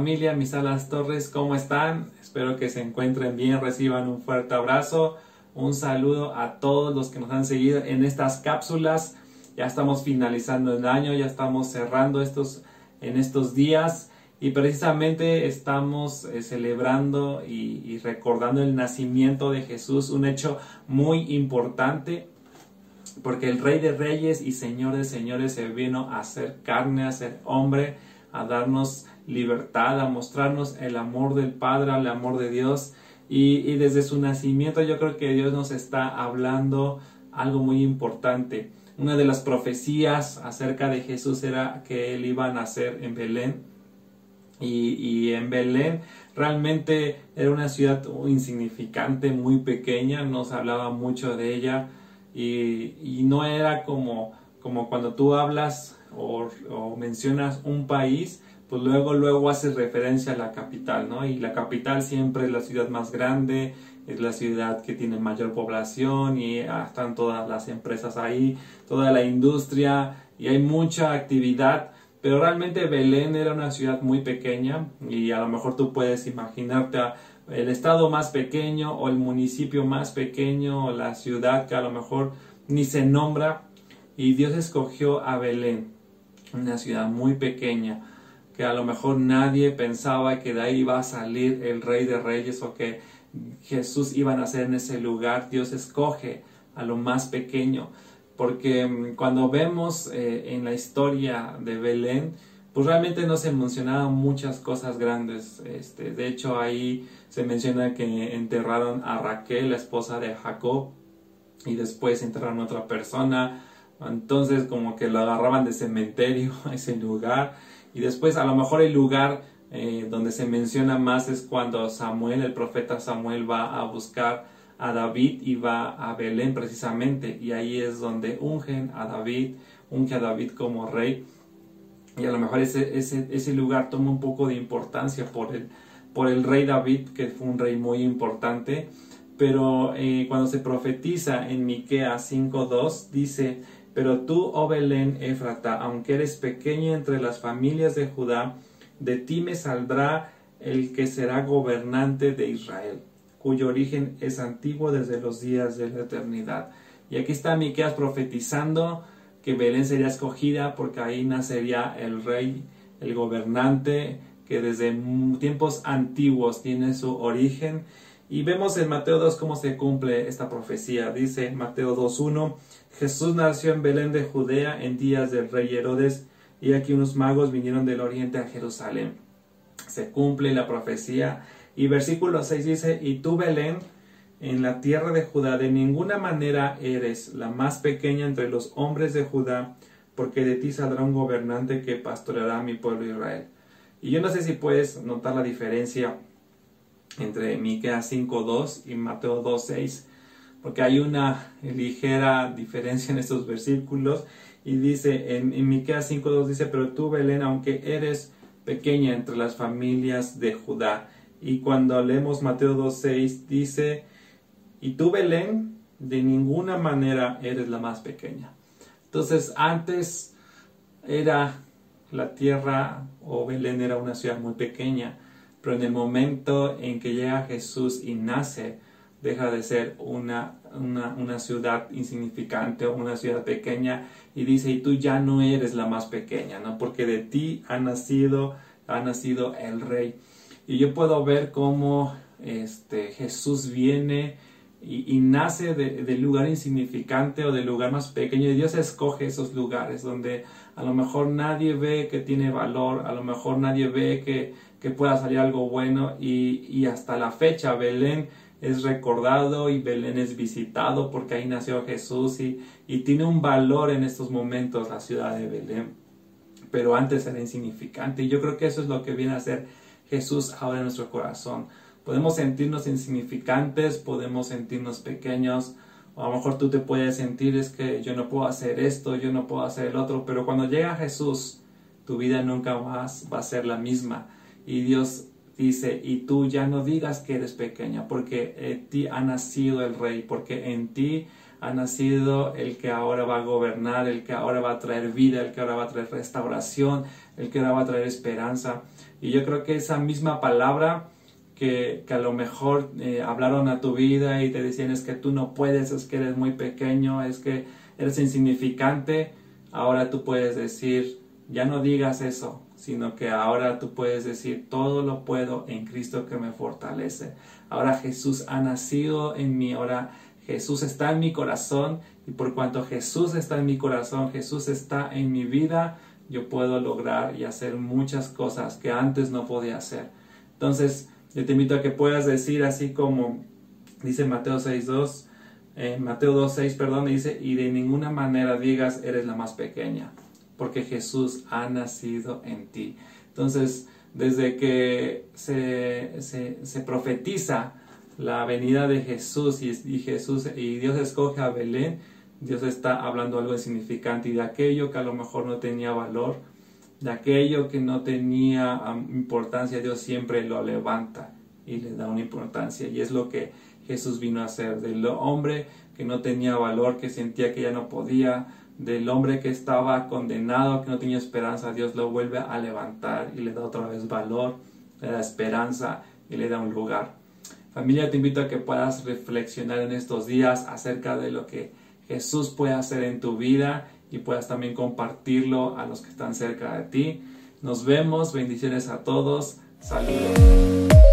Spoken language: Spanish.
familia, mis alas torres, ¿cómo están? Espero que se encuentren bien, reciban un fuerte abrazo, un saludo a todos los que nos han seguido en estas cápsulas. Ya estamos finalizando el año, ya estamos cerrando estos en estos días y precisamente estamos eh, celebrando y, y recordando el nacimiento de Jesús, un hecho muy importante porque el Rey de Reyes y Señor de Señores se vino a ser carne, a ser hombre, a darnos libertad, a mostrarnos el amor del Padre, el amor de Dios. Y, desde su nacimiento yo creo que Dios nos está hablando algo muy importante. Una de las profecías acerca de Jesús era que él iba a nacer en Belén. Y, en Belén realmente era una ciudad insignificante, muy pequeña, no se hablaba mucho de ella y, no era como, como cuando tú hablas o, mencionas un país, pues luego, luego haces referencia a la capital, ¿no? Y la capital siempre es la ciudad más grande, es la ciudad que tiene mayor población y están todas las empresas ahí, toda la industria y hay mucha actividad. Pero realmente Belén era una ciudad muy pequeña y a lo mejor tú puedes imaginarte el estado más pequeño o el municipio más pequeño o la ciudad que a lo mejor ni se nombra y Dios escogió a Belén, una ciudad muy pequeña que a lo mejor nadie pensaba que de ahí iba a salir el rey de reyes o que Jesús iba a nacer en ese lugar. Dios escoge a lo más pequeño porque mm, cuando vemos eh, en la historia de Belén, pues realmente no se mencionaban muchas cosas grandes. Este, de hecho, ahí se menciona que enterraron a Raquel, la esposa de Jacob, y después enterraron a otra persona. Entonces, como que lo agarraban de cementerio a ese lugar. Y después, a lo mejor el lugar eh, donde se menciona más es cuando Samuel, el profeta Samuel, va a buscar a David y va a Belén precisamente. Y ahí es donde ungen a David, unge a David como rey y a lo mejor ese, ese, ese lugar toma un poco de importancia por el, por el rey David, que fue un rey muy importante, pero eh, cuando se profetiza en Miqueas 5.2 dice, pero tú, oh Belén Éfrata, aunque eres pequeña entre las familias de Judá, de ti me saldrá el que será gobernante de Israel, cuyo origen es antiguo desde los días de la eternidad. Y aquí está Miqueas profetizando que Belén sería escogida porque ahí nacería el rey, el gobernante, que desde tiempos antiguos tiene su origen. Y vemos en Mateo 2 cómo se cumple esta profecía. Dice Mateo 2.1, Jesús nació en Belén de Judea en días del rey Herodes, y aquí unos magos vinieron del oriente a Jerusalén. Se cumple la profecía. Y versículo 6 dice, y tú Belén, en la tierra de Judá, de ninguna manera eres la más pequeña entre los hombres de Judá, porque de ti saldrá un gobernante que pastoreará a mi pueblo Israel. Y yo no sé si puedes notar la diferencia entre Miqueas 5.2 y Mateo 2.6, porque hay una ligera diferencia en estos versículos. Y dice, en, en Miqueas 5.2 dice, pero tú, Belén, aunque eres pequeña entre las familias de Judá. Y cuando leemos Mateo 2.6 dice, y tú, Belén, de ninguna manera eres la más pequeña. Entonces, antes era la tierra o Belén era una ciudad muy pequeña, pero en el momento en que llega Jesús y nace, deja de ser una, una, ciudad insignificante o una ciudad pequeña y dice, y tú ya no eres la más pequeña, ¿no? Porque de ti ha nacido, ha nacido el rey. Y yo puedo ver cómo este, Jesús viene y, nace del lugar insignificante o del lugar más pequeño y Dios escoge esos lugares donde a lo mejor nadie ve que tiene valor, a lo mejor nadie ve que, que pueda salir algo bueno y, y, hasta la fecha Belén es recordado y Belén es visitado porque ahí nació Jesús y, y tiene un valor en estos momentos la ciudad de Belén. Pero antes era insignificante y yo creo que eso es lo que viene a ser Jesús ahora en nuestro corazón Podemos sentirnos insignificantes, podemos sentirnos pequeños, o a lo mejor tú te puedes sentir es que yo no puedo hacer esto, yo no puedo hacer el otro, pero cuando llega Jesús, tu vida nunca más va a ser la misma. Y Dios dice, y tú ya no digas que eres pequeña, porque en ti ha nacido el rey, porque en ti ha nacido el que ahora va a gobernar, el que ahora va a traer vida, el que ahora va a traer restauración, el que ahora va a traer esperanza. Y yo creo que esa misma palabra que, a lo mejor eh, hablaron a tu vida y te decían es que tú no puedes, es que eres muy pequeño, es que eres insignificante, ahora tú puedes decir, ya no digas eso, sino que ahora tú puedes decir, todo lo puedo en Cristo que me fortalece. Ahora Jesús ha nacido en mí, ahora Jesús está en mi corazón y por cuanto Jesús está en mi corazón, Jesús está en mi vida, yo puedo lograr y hacer muchas cosas que antes no podía hacer. Entonces, yo te invito a que puedas decir así como dice Mateo 6.2, eh, Mateo 2.6, perdón, dice, y de ninguna manera digas eres la más pequeña, porque Jesús ha nacido en ti. Entonces, desde que se, se, profetiza la venida de Jesús y, y, Jesús y Dios escoge a Belén, Dios está hablando algo insignificante y de aquello que a lo mejor no tenía valor, de aquello que no tenía importancia, Dios siempre lo levanta y le da una importancia. Y es lo que Jesús vino a hacer. Del hombre que no tenía valor, que sentía que ya no podía, del hombre que estaba condenado, que no tenía esperanza, Dios lo vuelve a levantar y le da otra vez valor, le da esperanza y le da un lugar. Familia, te invito a que puedas reflexionar en estos días acerca de lo que Jesús puede hacer en tu vida y puedas también compartirlo a los que están cerca de ti. Nos vemos, bendiciones a todos, saludos.